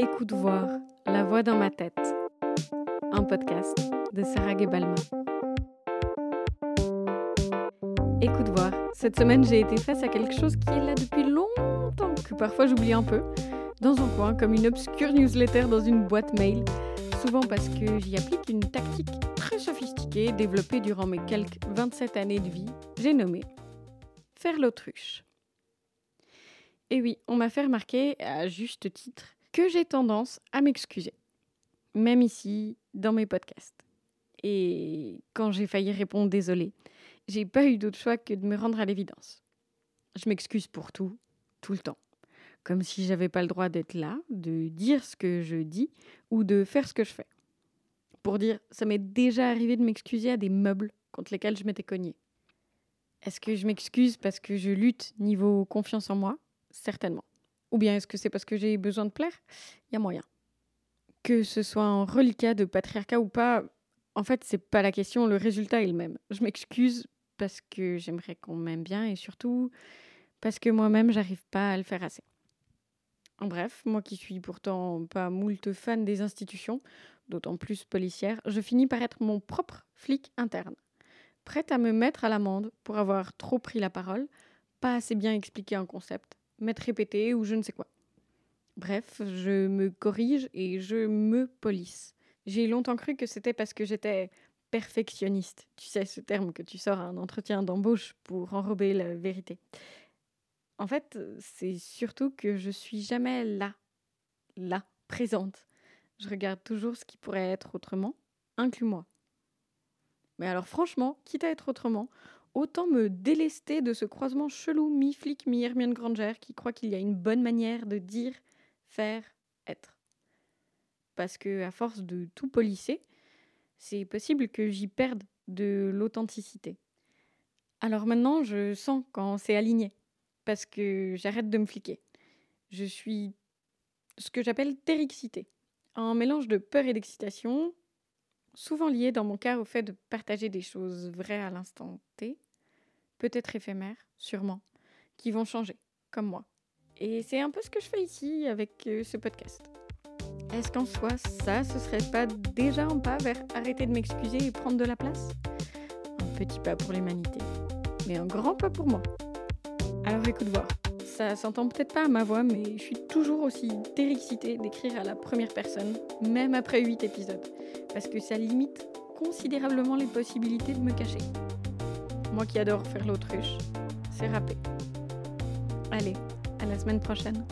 Écoute voir, la voix dans ma tête. Un podcast de Sarah Gebalma. Écoute voir, cette semaine j'ai été face à quelque chose qui est là depuis longtemps, que parfois j'oublie un peu, dans un coin, comme une obscure newsletter dans une boîte mail, souvent parce que j'y applique une tactique très sophistiquée développée durant mes quelques 27 années de vie, j'ai nommé faire l'autruche. Et oui, on m'a fait remarquer, à juste titre, que j'ai tendance à m'excuser. Même ici, dans mes podcasts. Et quand j'ai failli répondre désolé, j'ai pas eu d'autre choix que de me rendre à l'évidence. Je m'excuse pour tout, tout le temps. Comme si j'avais pas le droit d'être là, de dire ce que je dis ou de faire ce que je fais. Pour dire, ça m'est déjà arrivé de m'excuser à des meubles contre lesquels je m'étais cogné. Est-ce que je m'excuse parce que je lutte niveau confiance en moi? Certainement. Ou bien est-ce que c'est parce que j'ai besoin de plaire? Il y a moyen. Que ce soit un reliquat de patriarcat ou pas, en fait, c'est pas la question, le résultat est le même. Je m'excuse parce que j'aimerais qu'on m'aime bien et surtout parce que moi-même, j'arrive pas à le faire assez. En bref, moi qui suis pourtant pas moult fan des institutions, d'autant plus policière, je finis par être mon propre flic interne, prête à me mettre à l'amende pour avoir trop pris la parole, pas assez bien expliqué un concept, m'être répété ou je ne sais quoi. Bref, je me corrige et je me police. J'ai longtemps cru que c'était parce que j'étais perfectionniste. Tu sais, ce terme que tu sors à un entretien d'embauche pour enrober la vérité. En fait, c'est surtout que je suis jamais là, là, présente. Je regarde toujours ce qui pourrait être autrement, inclus moi. Mais alors franchement, quitte à être autrement, autant me délester de ce croisement chelou mi-flic, mi-Hermione Granger qui croit qu'il y a une bonne manière de dire, faire, être. Parce que à force de tout polisser, c'est possible que j'y perde de l'authenticité. Alors maintenant, je sens quand c'est aligné, parce que j'arrête de me fliquer. Je suis ce que j'appelle terrixité, un mélange de peur et d'excitation, souvent lié dans mon cas au fait de partager des choses vraies à l'instant T, peut-être éphémères, sûrement, qui vont changer, comme moi. Et c'est un peu ce que je fais ici avec euh, ce podcast. Est-ce qu'en soi, ça, ce serait pas déjà un pas vers arrêter de m'excuser et prendre de la place? Un petit pas pour l'humanité, mais un grand pas pour moi. Alors écoute voir, ça s'entend peut-être pas à ma voix, mais je suis toujours aussi terrixitée d'écrire à la première personne, même après 8 épisodes, parce que ça limite considérablement les possibilités de me cacher. Moi qui adore faire l'autruche, c'est râpé. Allez, à la semaine prochaine.